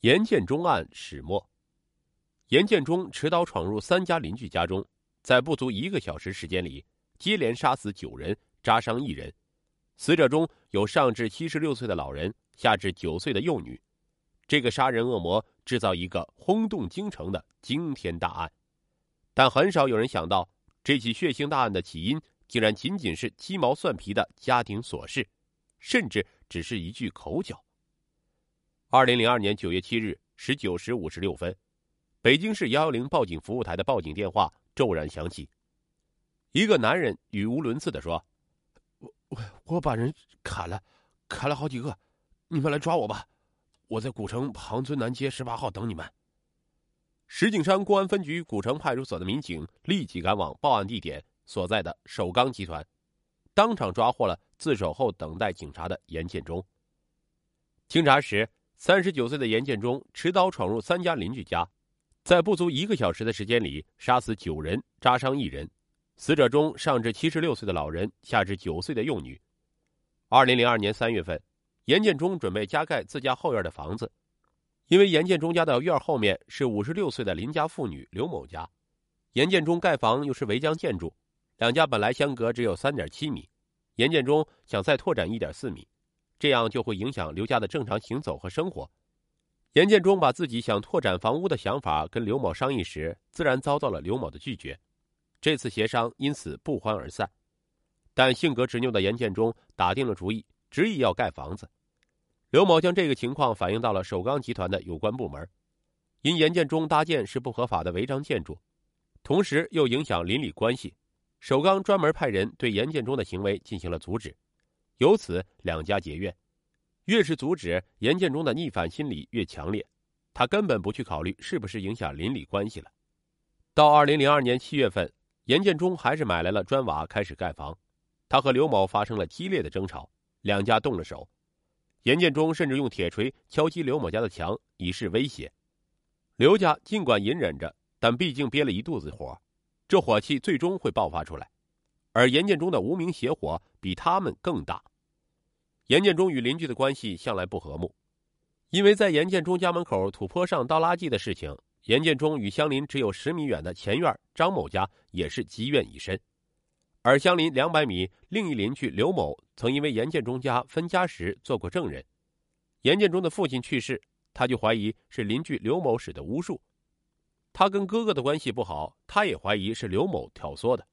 严建中案始末。严建中持刀闯入三家邻居家中，在不足一个小时时间里，接连杀死九人，扎伤一人。死者中有上至七十六岁的老人，下至九岁的幼女。这个杀人恶魔制造一个轰动京城的惊天大案，但很少有人想到，这起血腥大案的起因竟然仅仅是鸡毛蒜皮的家庭琐事，甚至只是一句口角。二零零二年九月七日十九时五十六分，北京市幺幺零报警服务台的报警电话骤然响起。一个男人语无伦次的说：“我我我把人砍了，砍了好几个，你们来抓我吧！我在古城庞村南街十八号等你们。”石景山公安分局古城派出所的民警立即赶往报案地点所在的首钢集团，当场抓获了自首后等待警察的严建忠。经查实。三十九岁的严建中持刀闯入三家邻居家，在不足一个小时的时间里杀死九人，扎伤一人。死者中上至七十六岁的老人，下至九岁的幼女。二零零二年三月份，严建中准备加盖自家后院的房子，因为严建中家的院后面是五十六岁的邻家妇女刘某家，严建中盖房又是违章建筑，两家本来相隔只有三点七米，严建中想再拓展一点四米。这样就会影响刘家的正常行走和生活。严建中把自己想拓展房屋的想法跟刘某商议时，自然遭到了刘某的拒绝。这次协商因此不欢而散。但性格执拗的严建中打定了主意，执意要盖房子。刘某将这个情况反映到了首钢集团的有关部门。因严建中搭建是不合法的违章建筑，同时又影响邻里关系，首钢专门派人对严建中的行为进行了阻止。由此，两家结怨。越是阻止，严建中的逆反心理越强烈。他根本不去考虑是不是影响邻里关系了。到二零零二年七月份，严建中还是买来了砖瓦，开始盖房。他和刘某发生了激烈的争吵，两家动了手。严建中甚至用铁锤敲击刘某家的墙，以示威胁。刘家尽管隐忍着，但毕竟憋了一肚子火，这火气最终会爆发出来。而严建中的无名邪火比他们更大。严建中与邻居的关系向来不和睦，因为在严建中家门口土坡上倒垃圾的事情，严建中与相邻只有十米远的前院张某家也是积怨已深。而相邻两百米另一邻居刘某曾因为严建中家分家时做过证人，严建中的父亲去世，他就怀疑是邻居刘某使的巫术。他跟哥哥的关系不好，他也怀疑是刘某挑唆的。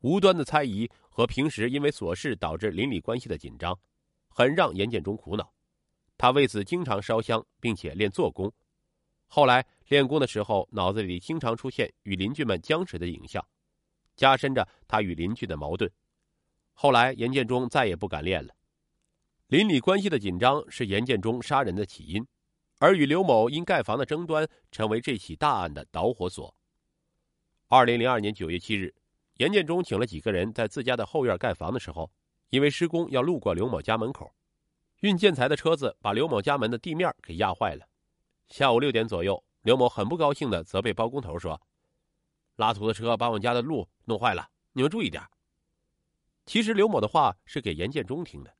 无端的猜疑和平时因为琐事导致邻里关系的紧张，很让严建中苦恼。他为此经常烧香，并且练坐功。后来练功的时候，脑子里经常出现与邻居们僵持的影像，加深着他与邻居的矛盾。后来严建中再也不敢练了。邻里关系的紧张是严建中杀人的起因，而与刘某因盖房的争端成为这起大案的导火索。二零零二年九月七日。严建中请了几个人在自家的后院盖房的时候，因为施工要路过刘某家门口，运建材的车子把刘某家门的地面给压坏了。下午六点左右，刘某很不高兴的责备包工头说：“拉土的车把我们家的路弄坏了，你们注意点。”其实刘某的话是给严建中听的。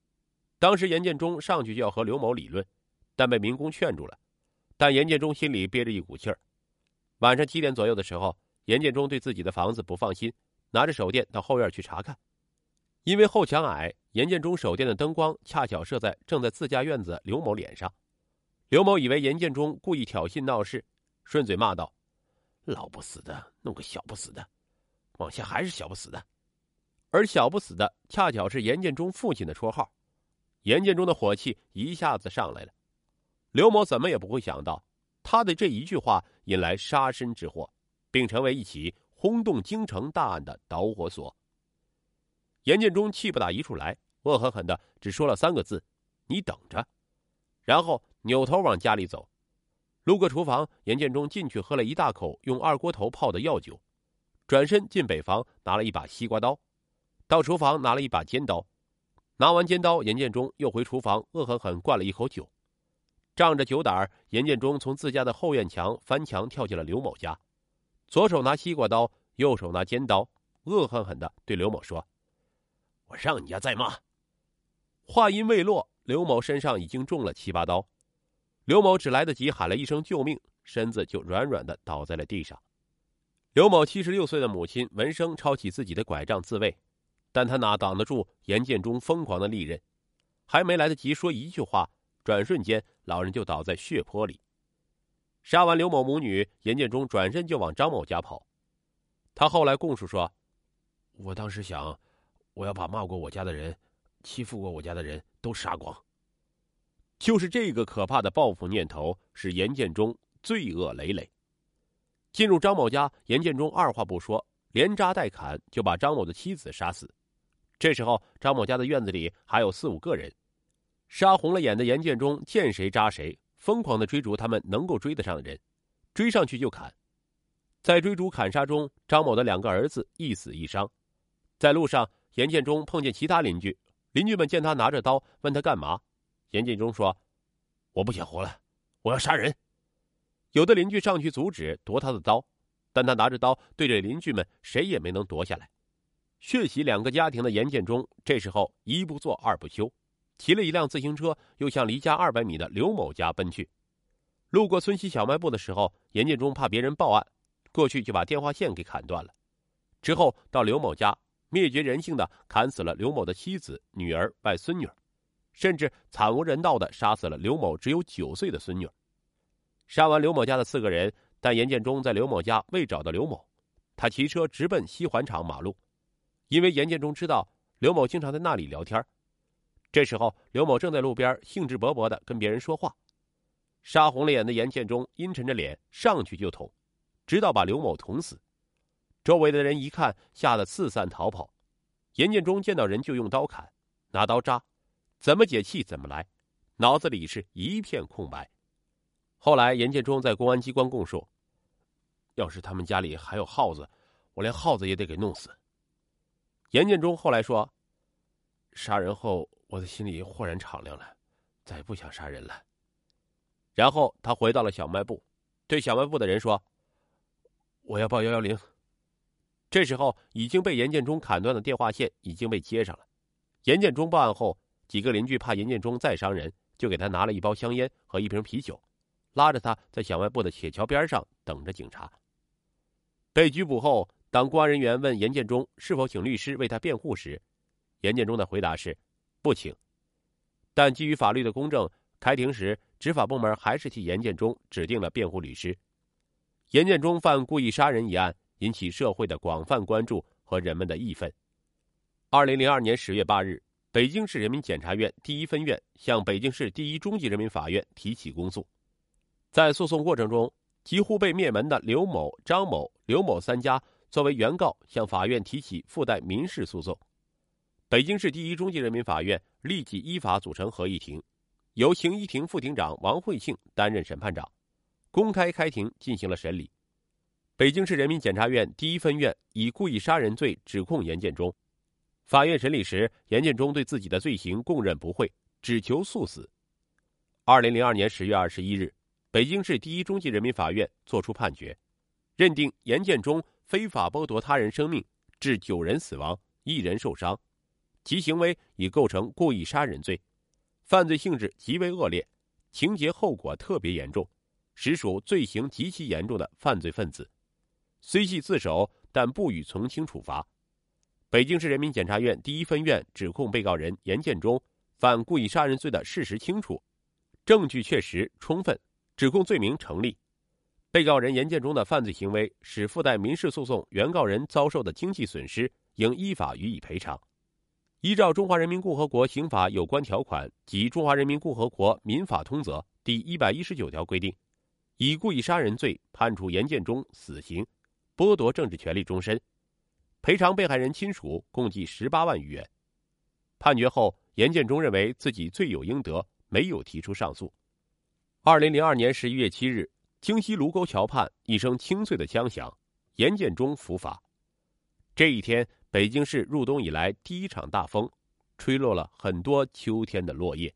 当时严建中上去就要和刘某理论，但被民工劝住了。但严建中心里憋着一股气儿。晚上七点左右的时候，严建中对自己的房子不放心。拿着手电到后院去查看，因为后墙矮，严建中手电的灯光恰巧射在正在自家院子刘某脸上。刘某以为严建中故意挑衅闹事，顺嘴骂道：“老不死的，弄个小不死的，往下还是小不死的。”而小不死的恰巧是严建中父亲的绰号。严建中的火气一下子上来了。刘某怎么也不会想到，他的这一句话引来杀身之祸，并成为一起。轰动京城大案的导火索。严建中气不打一处来，恶狠狠的只说了三个字：“你等着。”然后扭头往家里走。路过厨房，严建中进去喝了一大口用二锅头泡的药酒，转身进北房拿了一把西瓜刀，到厨房拿了一把尖刀。拿完尖刀，严建中又回厨房恶狠狠灌了一口酒。仗着酒胆儿，严建中从自家的后院墙翻墙跳进了刘某家。左手拿西瓜刀，右手拿尖刀，恶狠狠的对刘某说：“我让你家再骂！”话音未落，刘某身上已经中了七八刀。刘某只来得及喊了一声救命，身子就软软的倒在了地上。刘某七十六岁的母亲闻声抄起自己的拐杖自卫，但他哪挡得住严建中疯狂的利刃？还没来得及说一句话，转瞬间老人就倒在血泊里。杀完刘某母女，严建中转身就往张某家跑。他后来供述说：“我当时想，我要把骂过我家的人、欺负过我家的人都杀光。”就是这个可怕的报复念头，使严建中罪恶累累。进入张某家，严建中二话不说，连扎带砍就把张某的妻子杀死。这时候，张某家的院子里还有四五个人。杀红了眼的严建中见谁扎谁，疯狂的追逐他们能够追得上的人，追上去就砍。在追逐砍杀中，张某的两个儿子一死一伤。在路上，严建中碰见其他邻居，邻居们见他拿着刀，问他干嘛。严建中说：“我不想活了，我要杀人。”有的邻居上去阻止，夺他的刀，但他拿着刀对着邻居们，谁也没能夺下来。血洗两个家庭的严建中，这时候一不做二不休，骑了一辆自行车，又向离家二百米的刘某家奔去。路过村西小卖部的时候，严建中怕别人报案，过去就把电话线给砍断了。之后到刘某家，灭绝人性的砍死了刘某的妻子、女儿、外孙女。甚至惨无人道的杀死了刘某只有九岁的孙女。杀完刘某家的四个人，但严建中在刘某家未找到刘某，他骑车直奔西环厂马路，因为严建中知道刘某经常在那里聊天。这时候，刘某正在路边兴致勃勃的跟别人说话。杀红了眼的严建中阴沉着脸上去就捅，直到把刘某捅死。周围的人一看，吓得四散逃跑。严建中见到人就用刀砍，拿刀扎。怎么解气怎么来，脑子里是一片空白。后来严建中在公安机关供述：“要是他们家里还有耗子，我连耗子也得给弄死。”严建中后来说：“杀人后，我的心里豁然敞亮了，再也不想杀人了。”然后他回到了小卖部，对小卖部的人说：“我要报幺幺零。”这时候已经被严建中砍断的电话线已经被接上了。严建中报案后。几个邻居怕严建中再伤人，就给他拿了一包香烟和一瓶啤酒，拉着他在小卖部的铁桥边上等着警察。被拘捕后，当公安人员问严建中是否请律师为他辩护时，严建中的回答是：“不请。”但基于法律的公正，开庭时执法部门还是替严建中指定了辩护律师。严建中犯故意杀人一案引起社会的广泛关注和人们的义愤。二零零二年十月八日。北京市人民检察院第一分院向北京市第一中级人民法院提起公诉，在诉讼过程中，几乎被灭门的刘某、张某、刘某三家作为原告向法院提起附带民事诉讼。北京市第一中级人民法院立即依法组成合议庭，由刑一庭副庭长王慧庆担任审判长，公开开庭进行了审理。北京市人民检察院第一分院以故意杀人罪指控严建中。法院审理时，严建中对自己的罪行供认不讳，只求速死。二零零二年十月二十一日，北京市第一中级人民法院作出判决，认定严建中非法剥夺他人生命，致九人死亡、一人受伤，其行为已构成故意杀人罪，犯罪性质极为恶劣，情节后果特别严重，实属罪行极其严重的犯罪分子，虽系自首，但不予从轻处罚。北京市人民检察院第一分院指控被告人严建中犯故意杀人罪的事实清楚，证据确实充分，指控罪名成立。被告人严建中的犯罪行为使附带民事诉讼原告人遭受的经济损失，应依法予以赔偿。依照《中华人民共和国刑法》有关条款及《中华人民共和国民法通则》第一百一十九条规定，以故意杀人罪判处严建中死刑，剥夺政治权利终身。赔偿被害人亲属共计十八万余元。判决后，严建中认为自己罪有应得，没有提出上诉。二零零二年十一月七日，京西卢沟桥畔一声清脆的枪响，严建中伏法。这一天，北京市入冬以来第一场大风，吹落了很多秋天的落叶。